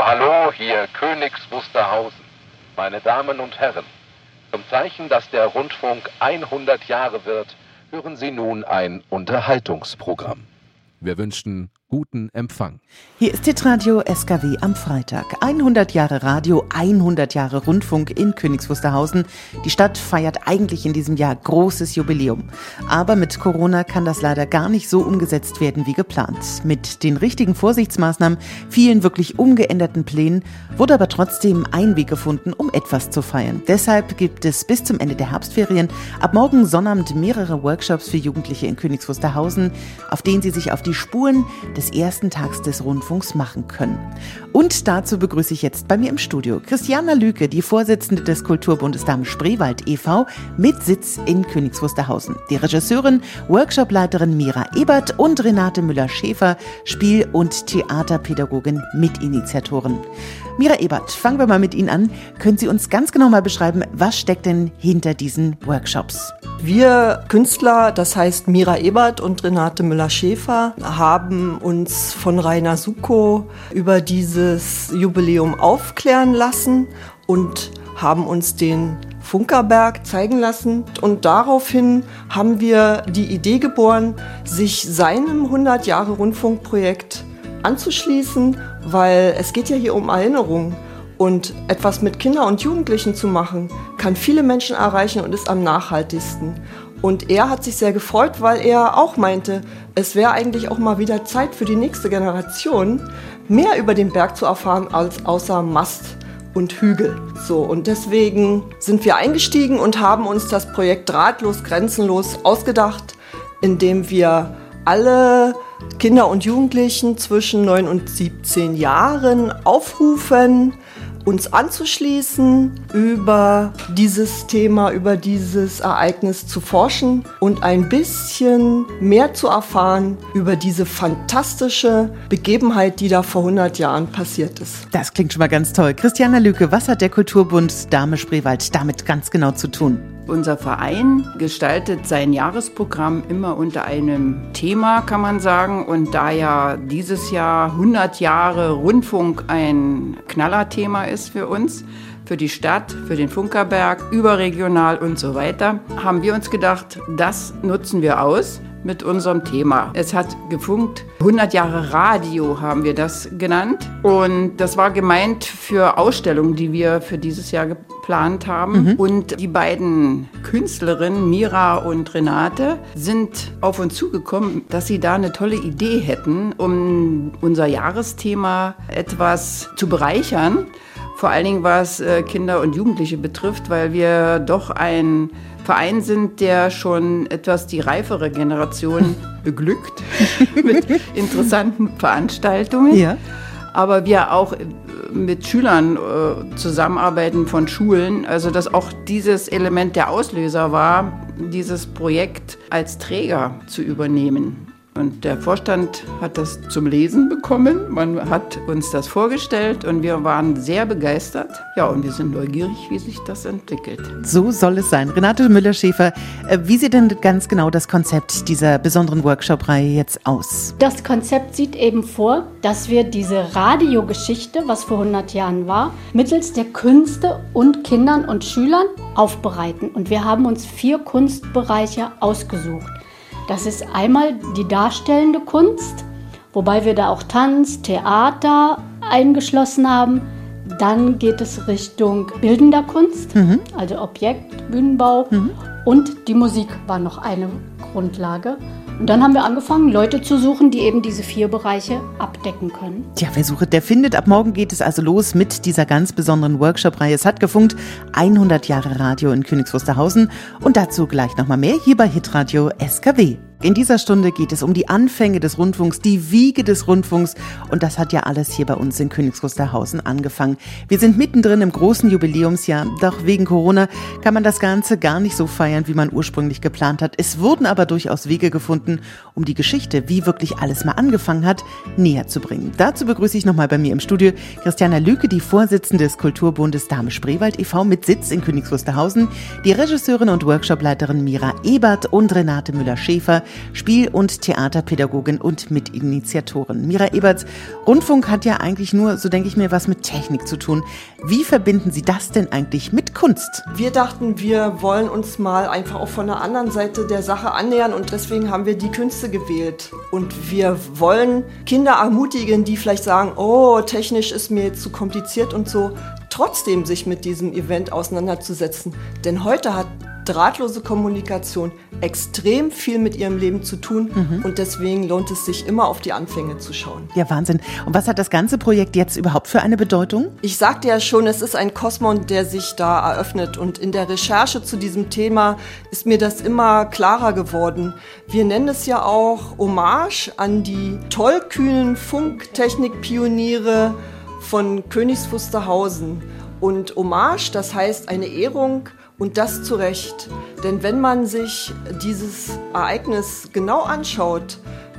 Hallo, hier Königs Wusterhausen. Meine Damen und Herren, zum Zeichen, dass der Rundfunk 100 Jahre wird, hören Sie nun ein Unterhaltungsprogramm. Wir wünschen guten Empfang. Hier ist Hitradio SKW am Freitag. 100 Jahre Radio, 100 Jahre Rundfunk in Königs Wusterhausen. Die Stadt feiert eigentlich in diesem Jahr großes Jubiläum. Aber mit Corona kann das leider gar nicht so umgesetzt werden wie geplant. Mit den richtigen Vorsichtsmaßnahmen, vielen wirklich umgeänderten Plänen, wurde aber trotzdem ein Weg gefunden, um etwas zu feiern. Deshalb gibt es bis zum Ende der Herbstferien ab morgen Sonnabend mehrere Workshops für Jugendliche in Königs Wusterhausen, auf denen sie sich auf die Spuren des ersten Tags des Rundfunks machen können. Und dazu begrüße ich jetzt bei mir im Studio Christiana Lüke, die Vorsitzende des Kulturbundes Dame Spreewald e.V. mit Sitz in Königs Wusterhausen. Die Regisseurin, Workshopleiterin Mira Ebert und Renate Müller-Schäfer, Spiel- und Theaterpädagogin, Mitinitiatoren. Mira Ebert, fangen wir mal mit Ihnen an. Können Sie uns ganz genau mal beschreiben, was steckt denn hinter diesen Workshops? Wir Künstler, das heißt Mira Ebert und Renate Müller-Schäfer, haben uns von Rainer Suko über dieses Jubiläum aufklären lassen und haben uns den Funkerberg zeigen lassen. Und daraufhin haben wir die Idee geboren, sich seinem 100 Jahre Rundfunkprojekt anzuschließen, weil es geht ja hier um Erinnerung. Und etwas mit Kindern und Jugendlichen zu machen, kann viele Menschen erreichen und ist am nachhaltigsten. Und er hat sich sehr gefreut, weil er auch meinte, es wäre eigentlich auch mal wieder Zeit für die nächste Generation, mehr über den Berg zu erfahren als außer Mast und Hügel. So, und deswegen sind wir eingestiegen und haben uns das Projekt Drahtlos, Grenzenlos ausgedacht, indem wir alle Kinder und Jugendlichen zwischen 9 und 17 Jahren aufrufen, uns anzuschließen, über dieses Thema, über dieses Ereignis zu forschen und ein bisschen mehr zu erfahren über diese fantastische Begebenheit, die da vor 100 Jahren passiert ist. Das klingt schon mal ganz toll. Christiana Lücke, was hat der Kulturbund Dame Spreewald damit ganz genau zu tun? Unser Verein gestaltet sein Jahresprogramm immer unter einem Thema, kann man sagen. Und da ja dieses Jahr 100 Jahre Rundfunk ein Knallerthema ist für uns, für die Stadt, für den Funkerberg, überregional und so weiter, haben wir uns gedacht, das nutzen wir aus mit unserem Thema. Es hat gefunkt. 100 Jahre Radio haben wir das genannt. Und das war gemeint für Ausstellungen, die wir für dieses Jahr geplant haben. Mhm. Und die beiden Künstlerinnen, Mira und Renate, sind auf uns zugekommen, dass sie da eine tolle Idee hätten, um unser Jahresthema etwas zu bereichern. Vor allen Dingen, was äh, Kinder und Jugendliche betrifft, weil wir doch ein Verein sind, der schon etwas die reifere Generation beglückt mit interessanten Veranstaltungen. Ja. Aber wir auch mit Schülern äh, zusammenarbeiten von Schulen. Also dass auch dieses Element der Auslöser war, dieses Projekt als Träger zu übernehmen. Und der Vorstand hat das zum Lesen bekommen. Man hat uns das vorgestellt und wir waren sehr begeistert. Ja, und wir sind neugierig, wie sich das entwickelt. So soll es sein. Renate Müller-Schäfer, äh, wie sieht denn ganz genau das Konzept dieser besonderen Workshop-Reihe jetzt aus? Das Konzept sieht eben vor, dass wir diese Radiogeschichte, was vor 100 Jahren war, mittels der Künste und Kindern und Schülern aufbereiten. Und wir haben uns vier Kunstbereiche ausgesucht. Das ist einmal die darstellende Kunst, wobei wir da auch Tanz, Theater eingeschlossen haben. Dann geht es Richtung bildender Kunst, mhm. also Objekt, Bühnenbau. Mhm. Und die Musik war noch eine Grundlage. Und dann haben wir angefangen, Leute zu suchen, die eben diese vier Bereiche abdecken können. Tja, wer sucht, der findet. Ab morgen geht es also los mit dieser ganz besonderen Workshop-Reihe. Es hat gefunkt 100 Jahre Radio in Königs Wusterhausen. Und dazu gleich nochmal mehr hier bei Hitradio SKW. In dieser Stunde geht es um die Anfänge des Rundfunks, die Wiege des Rundfunks und das hat ja alles hier bei uns in Königs Wusterhausen angefangen. Wir sind mittendrin im großen Jubiläumsjahr, doch wegen Corona kann man das Ganze gar nicht so feiern, wie man ursprünglich geplant hat. Es wurden aber durchaus Wege gefunden, um die Geschichte, wie wirklich alles mal angefangen hat, näher zu bringen. Dazu begrüße ich nochmal bei mir im Studio Christiana Lüke, die Vorsitzende des Kulturbundes Dame Spreewald e.V. mit Sitz in Königs Wusterhausen, die Regisseurin und Workshopleiterin Mira Ebert und Renate Müller-Schäfer, Spiel- und Theaterpädagogin und Mitinitiatorin. Mira Eberts, Rundfunk hat ja eigentlich nur, so denke ich mir, was mit Technik zu tun. Wie verbinden Sie das denn eigentlich mit Kunst? Wir dachten, wir wollen uns mal einfach auch von der anderen Seite der Sache annähern und deswegen haben wir die Künste gewählt. Und wir wollen Kinder ermutigen, die vielleicht sagen, oh, technisch ist mir jetzt zu kompliziert und so, trotzdem sich mit diesem Event auseinanderzusetzen. Denn heute hat drahtlose Kommunikation extrem viel mit ihrem Leben zu tun mhm. und deswegen lohnt es sich immer auf die Anfänge zu schauen. Ja, Wahnsinn. Und was hat das ganze Projekt jetzt überhaupt für eine Bedeutung? Ich sagte ja schon, es ist ein Kosmos, der sich da eröffnet und in der Recherche zu diesem Thema ist mir das immer klarer geworden. Wir nennen es ja auch Hommage an die tollkühnen Funktechnikpioniere von Königs Wusterhausen. Und Hommage, das heißt eine Ehrung und das zu Recht. Denn wenn man sich dieses Ereignis genau anschaut,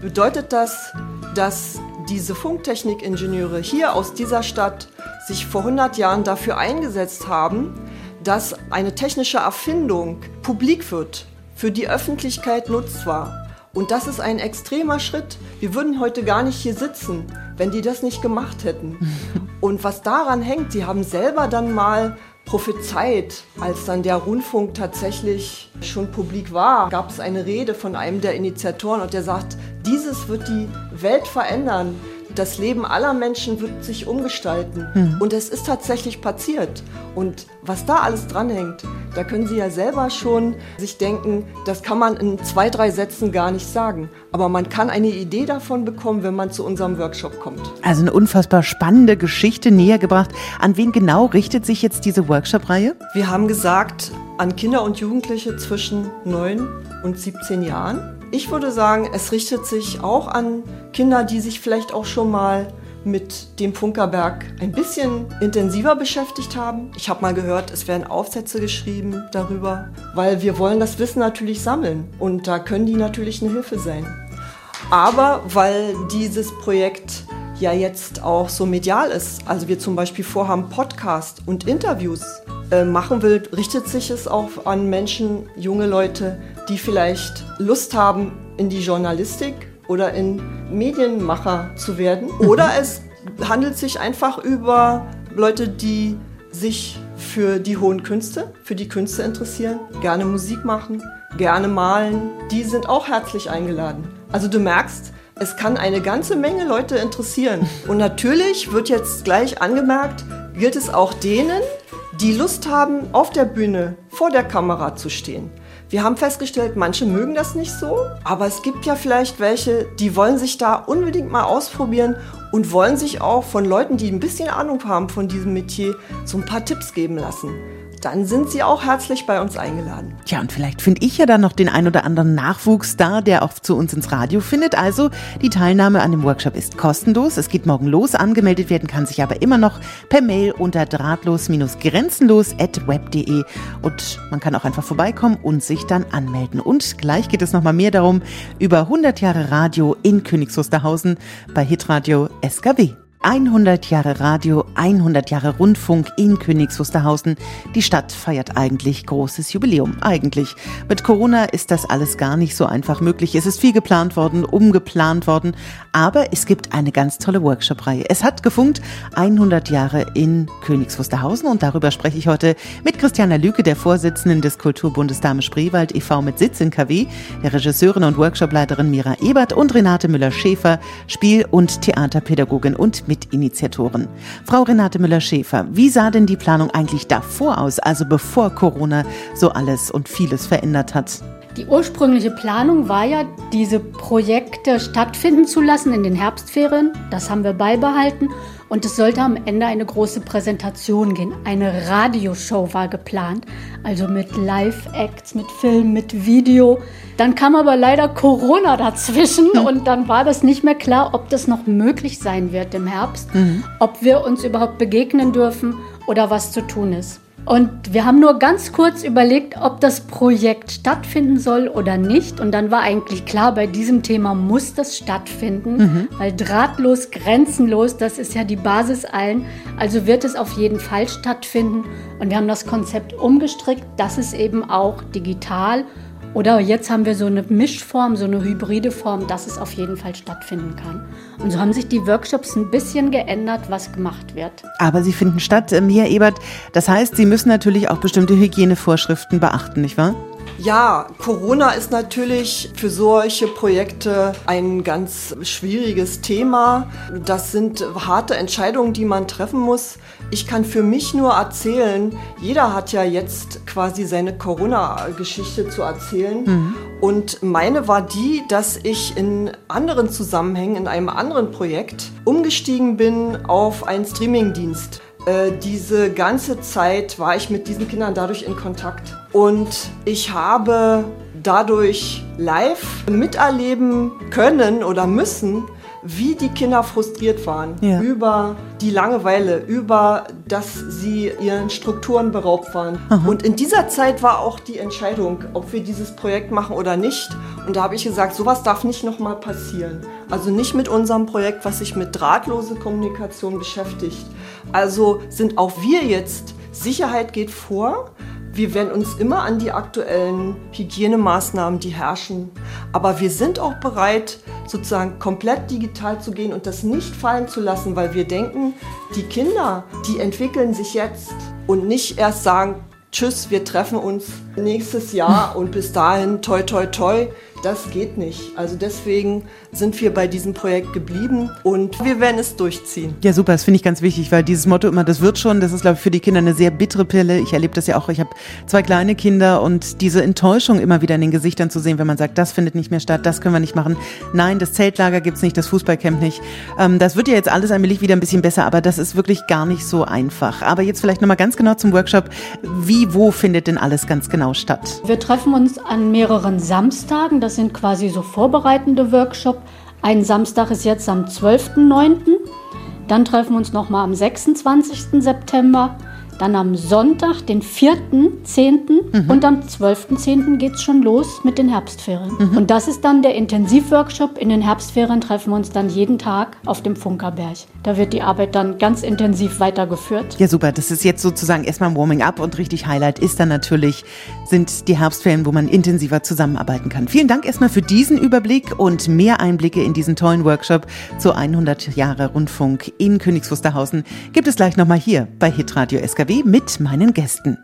bedeutet das, dass diese Funktechnikingenieure hier aus dieser Stadt sich vor 100 Jahren dafür eingesetzt haben, dass eine technische Erfindung publik wird, für die Öffentlichkeit nutzbar. Und das ist ein extremer Schritt. Wir würden heute gar nicht hier sitzen, wenn die das nicht gemacht hätten. Und was daran hängt, sie haben selber dann mal prophezeit, als dann der Rundfunk tatsächlich schon publik war, gab es eine Rede von einem der Initiatoren und der sagt, dieses wird die Welt verändern. Das Leben aller Menschen wird sich umgestalten. Mhm. Und es ist tatsächlich passiert. Und was da alles dranhängt, da können Sie ja selber schon sich denken, das kann man in zwei, drei Sätzen gar nicht sagen. Aber man kann eine Idee davon bekommen, wenn man zu unserem Workshop kommt. Also eine unfassbar spannende Geschichte näher gebracht. An wen genau richtet sich jetzt diese Workshop-Reihe? Wir haben gesagt, an Kinder und Jugendliche zwischen 9 und 17 Jahren. Ich würde sagen, es richtet sich auch an Kinder, die sich vielleicht auch schon mal mit dem Funkerberg ein bisschen intensiver beschäftigt haben. Ich habe mal gehört, es werden Aufsätze geschrieben darüber, weil wir wollen das Wissen natürlich sammeln und da können die natürlich eine Hilfe sein. Aber weil dieses Projekt ja jetzt auch so medial ist, also wir zum Beispiel vorhaben, Podcast und Interviews äh, machen will, richtet sich es auch an Menschen, junge Leute, die vielleicht Lust haben in die Journalistik oder in Medienmacher zu werden. Mhm. Oder es handelt sich einfach über Leute, die sich für die hohen Künste, für die Künste interessieren, gerne Musik machen, gerne malen. Die sind auch herzlich eingeladen. Also du merkst, es kann eine ganze Menge Leute interessieren. Und natürlich wird jetzt gleich angemerkt, gilt es auch denen, die Lust haben, auf der Bühne vor der Kamera zu stehen. Wir haben festgestellt, manche mögen das nicht so, aber es gibt ja vielleicht welche, die wollen sich da unbedingt mal ausprobieren und wollen sich auch von Leuten, die ein bisschen Ahnung haben von diesem Metier, so ein paar Tipps geben lassen dann sind Sie auch herzlich bei uns eingeladen. Ja, und vielleicht finde ich ja dann noch den ein oder anderen Nachwuchs da, der auch zu uns ins Radio findet. Also die Teilnahme an dem Workshop ist kostenlos. Es geht morgen los. Angemeldet werden kann sich aber immer noch per Mail unter drahtlos-grenzenlos.web.de und man kann auch einfach vorbeikommen und sich dann anmelden. Und gleich geht es nochmal mehr darum über 100 Jahre Radio in Königs Wusterhausen bei Hitradio SKW. 100 Jahre Radio, 100 Jahre Rundfunk in Königs Wusterhausen. Die Stadt feiert eigentlich großes Jubiläum. Eigentlich. Mit Corona ist das alles gar nicht so einfach möglich. Es ist viel geplant worden, umgeplant worden. Aber es gibt eine ganz tolle Workshop-Reihe. Es hat gefunkt 100 Jahre in Königs Wusterhausen und darüber spreche ich heute mit Christiana Lüke, der Vorsitzenden des Kulturbundes Dame Spreewald e.V. mit Sitz in KW, der Regisseurin und Workshopleiterin Mira Ebert und Renate Müller-Schäfer, Spiel- und Theaterpädagogin und Mitinitiatoren. Frau Renate Müller-Schäfer, wie sah denn die Planung eigentlich davor aus, also bevor Corona so alles und vieles verändert hat? Die ursprüngliche Planung war ja, diese Projekte stattfinden zu lassen in den Herbstferien. Das haben wir beibehalten. Und es sollte am Ende eine große Präsentation gehen. Eine Radioshow war geplant. Also mit Live-Acts, mit Film, mit Video. Dann kam aber leider Corona dazwischen mhm. und dann war das nicht mehr klar, ob das noch möglich sein wird im Herbst, mhm. ob wir uns überhaupt begegnen dürfen oder was zu tun ist. Und wir haben nur ganz kurz überlegt, ob das Projekt stattfinden soll oder nicht. Und dann war eigentlich klar, bei diesem Thema muss das stattfinden, mhm. weil drahtlos, grenzenlos, das ist ja die Basis allen. Also wird es auf jeden Fall stattfinden. Und wir haben das Konzept umgestrickt, dass es eben auch digital oder jetzt haben wir so eine Mischform, so eine hybride Form, dass es auf jeden Fall stattfinden kann. Und so haben sich die Workshops ein bisschen geändert, was gemacht wird. Aber sie finden statt, Mia Ebert. Das heißt, Sie müssen natürlich auch bestimmte Hygienevorschriften beachten, nicht wahr? Ja, Corona ist natürlich für solche Projekte ein ganz schwieriges Thema. Das sind harte Entscheidungen, die man treffen muss. Ich kann für mich nur erzählen, jeder hat ja jetzt quasi seine Corona-Geschichte zu erzählen. Mhm. Und meine war die, dass ich in anderen Zusammenhängen, in einem anderen Projekt, umgestiegen bin auf einen Streamingdienst. Äh, diese ganze Zeit war ich mit diesen Kindern dadurch in Kontakt. Und ich habe dadurch live miterleben können oder müssen, wie die Kinder frustriert waren ja. über die Langeweile, über dass sie ihren Strukturen beraubt waren. Aha. Und in dieser Zeit war auch die Entscheidung, ob wir dieses Projekt machen oder nicht. Und da habe ich gesagt, sowas darf nicht nochmal passieren. Also nicht mit unserem Projekt, was sich mit drahtlose Kommunikation beschäftigt. Also sind auch wir jetzt, Sicherheit geht vor, wir werden uns immer an die aktuellen Hygienemaßnahmen, die herrschen. Aber wir sind auch bereit, sozusagen komplett digital zu gehen und das nicht fallen zu lassen, weil wir denken, die Kinder, die entwickeln sich jetzt und nicht erst sagen, tschüss, wir treffen uns nächstes Jahr und bis dahin toi toi toi das geht nicht. Also deswegen sind wir bei diesem Projekt geblieben und wir werden es durchziehen. Ja, super, das finde ich ganz wichtig, weil dieses Motto immer, das wird schon, das ist, glaube ich, für die Kinder eine sehr bittere Pille. Ich erlebe das ja auch, ich habe zwei kleine Kinder und diese Enttäuschung immer wieder in den Gesichtern zu sehen, wenn man sagt, das findet nicht mehr statt, das können wir nicht machen. Nein, das Zeltlager gibt es nicht, das Fußballcamp nicht. Ähm, das wird ja jetzt alles allmählich wieder ein bisschen besser, aber das ist wirklich gar nicht so einfach. Aber jetzt vielleicht nochmal ganz genau zum Workshop. Wie, wo findet denn alles ganz genau statt? Wir treffen uns an mehreren Samstagen. Das das sind quasi so vorbereitende Workshops. Ein Samstag ist jetzt am 12.09. Dann treffen wir uns nochmal am 26. September dann am Sonntag, den 4.10. Mhm. und am 12.10. geht es schon los mit den Herbstferien. Mhm. Und das ist dann der Intensivworkshop. In den Herbstferien treffen wir uns dann jeden Tag auf dem Funkerberg. Da wird die Arbeit dann ganz intensiv weitergeführt. Ja, super. Das ist jetzt sozusagen erstmal ein Warming-up und richtig Highlight ist dann natürlich, sind die Herbstferien, wo man intensiver zusammenarbeiten kann. Vielen Dank erstmal für diesen Überblick und mehr Einblicke in diesen tollen Workshop zu 100 Jahre Rundfunk in Königs Wusterhausen gibt es gleich nochmal hier bei Hitradio SKW mit meinen Gästen.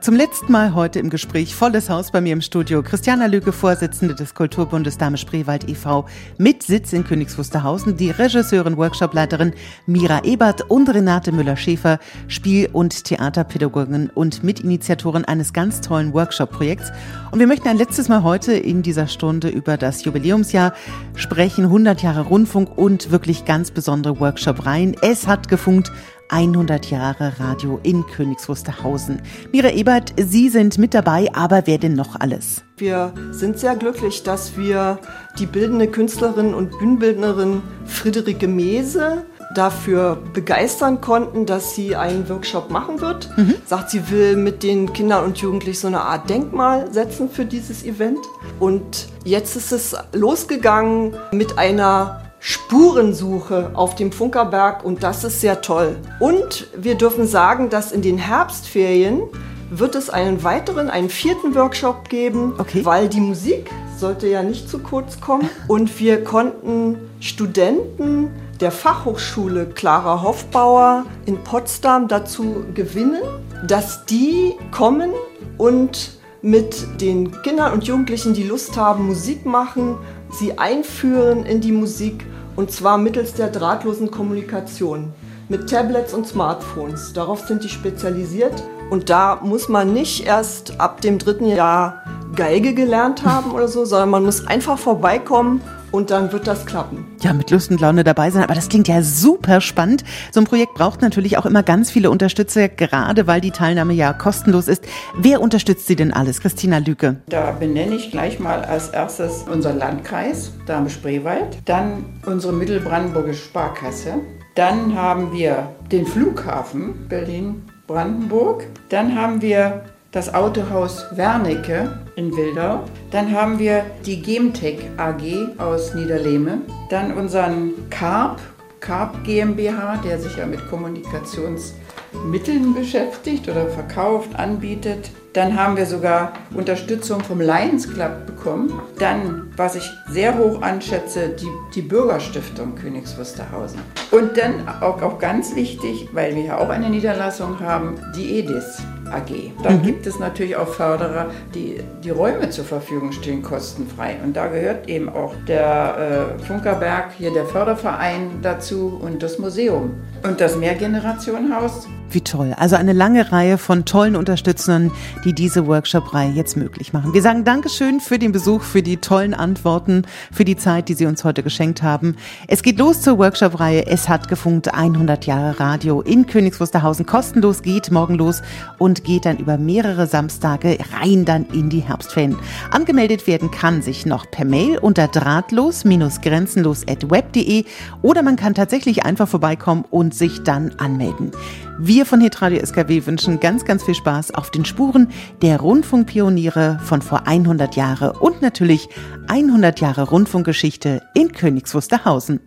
Zum letzten Mal heute im Gespräch volles Haus bei mir im Studio. Christiana Lüke, Vorsitzende des Kulturbundes Dame Spreewald e.V. mit Sitz in Königs Wusterhausen, die Regisseurin, Workshopleiterin Mira Ebert und Renate Müller-Schäfer, Spiel- und Theaterpädagogin und Mitinitiatorin eines ganz tollen Workshop-Projekts. Und wir möchten ein letztes Mal heute in dieser Stunde über das Jubiläumsjahr sprechen, 100 Jahre Rundfunk und wirklich ganz besondere Workshop-Reihen. Es hat gefunkt 100 Jahre Radio in Königs Wusterhausen. Mira Ebert, Sie sind mit dabei, aber wer denn noch alles? Wir sind sehr glücklich, dass wir die bildende Künstlerin und Bühnenbildnerin Friederike Mese dafür begeistern konnten, dass sie einen Workshop machen wird. Mhm. Sagt, sie will mit den Kindern und Jugendlichen so eine Art Denkmal setzen für dieses Event. Und jetzt ist es losgegangen mit einer Spurensuche auf dem Funkerberg und das ist sehr toll. Und wir dürfen sagen, dass in den Herbstferien wird es einen weiteren, einen vierten Workshop geben, okay. weil die Musik sollte ja nicht zu kurz kommen. Und wir konnten Studenten der Fachhochschule Clara Hofbauer in Potsdam dazu gewinnen, dass die kommen und mit den Kindern und Jugendlichen, die Lust haben, Musik machen, sie einführen in die Musik und zwar mittels der drahtlosen Kommunikation mit Tablets und Smartphones. Darauf sind die spezialisiert. Und da muss man nicht erst ab dem dritten Jahr Geige gelernt haben oder so, sondern man muss einfach vorbeikommen und dann wird das klappen. Ja, mit Lust und Laune dabei sein. Aber das klingt ja super spannend. So ein Projekt braucht natürlich auch immer ganz viele Unterstützer, gerade weil die Teilnahme ja kostenlos ist. Wer unterstützt Sie denn alles? Christina Lüke. Da benenne ich gleich mal als erstes unser Landkreis, Dame-Spreewald, dann unsere Mittelbrandenburgische Sparkasse, dann haben wir den Flughafen Berlin Brandenburg. Dann haben wir das Autohaus Wernicke in Wildau. Dann haben wir die Gemtech AG aus Niederlehme. Dann unseren Carp, Carp GmbH, der sich ja mit Kommunikationsmitteln beschäftigt oder verkauft, anbietet. Dann haben wir sogar Unterstützung vom Lions Club bekommen. Dann, was ich sehr hoch anschätze, die, die Bürgerstiftung Königs Wusterhausen. Und dann auch, auch ganz wichtig, weil wir ja auch eine Niederlassung haben, die EDIS. AG. Dann mhm. gibt es natürlich auch Förderer, die die Räume zur Verfügung stehen, kostenfrei. Und da gehört eben auch der äh, Funkerberg, hier der Förderverein dazu und das Museum. Und das Mehrgenerationenhaus wie toll. Also eine lange Reihe von tollen Unterstützern, die diese Workshop-Reihe jetzt möglich machen. Wir sagen Dankeschön für den Besuch, für die tollen Antworten, für die Zeit, die Sie uns heute geschenkt haben. Es geht los zur Workshop-Reihe Es hat gefunkt 100 Jahre Radio in Königs Wusterhausen. Kostenlos geht morgen los und geht dann über mehrere Samstage rein dann in die Herbstferien. Angemeldet werden kann sich noch per Mail unter drahtlos-grenzenlos.web.de oder man kann tatsächlich einfach vorbeikommen und sich dann anmelden. Wir von Hitradio SKW wünschen ganz, ganz viel Spaß auf den Spuren der Rundfunkpioniere von vor 100 Jahren und natürlich 100 Jahre Rundfunkgeschichte in Königs Wusterhausen.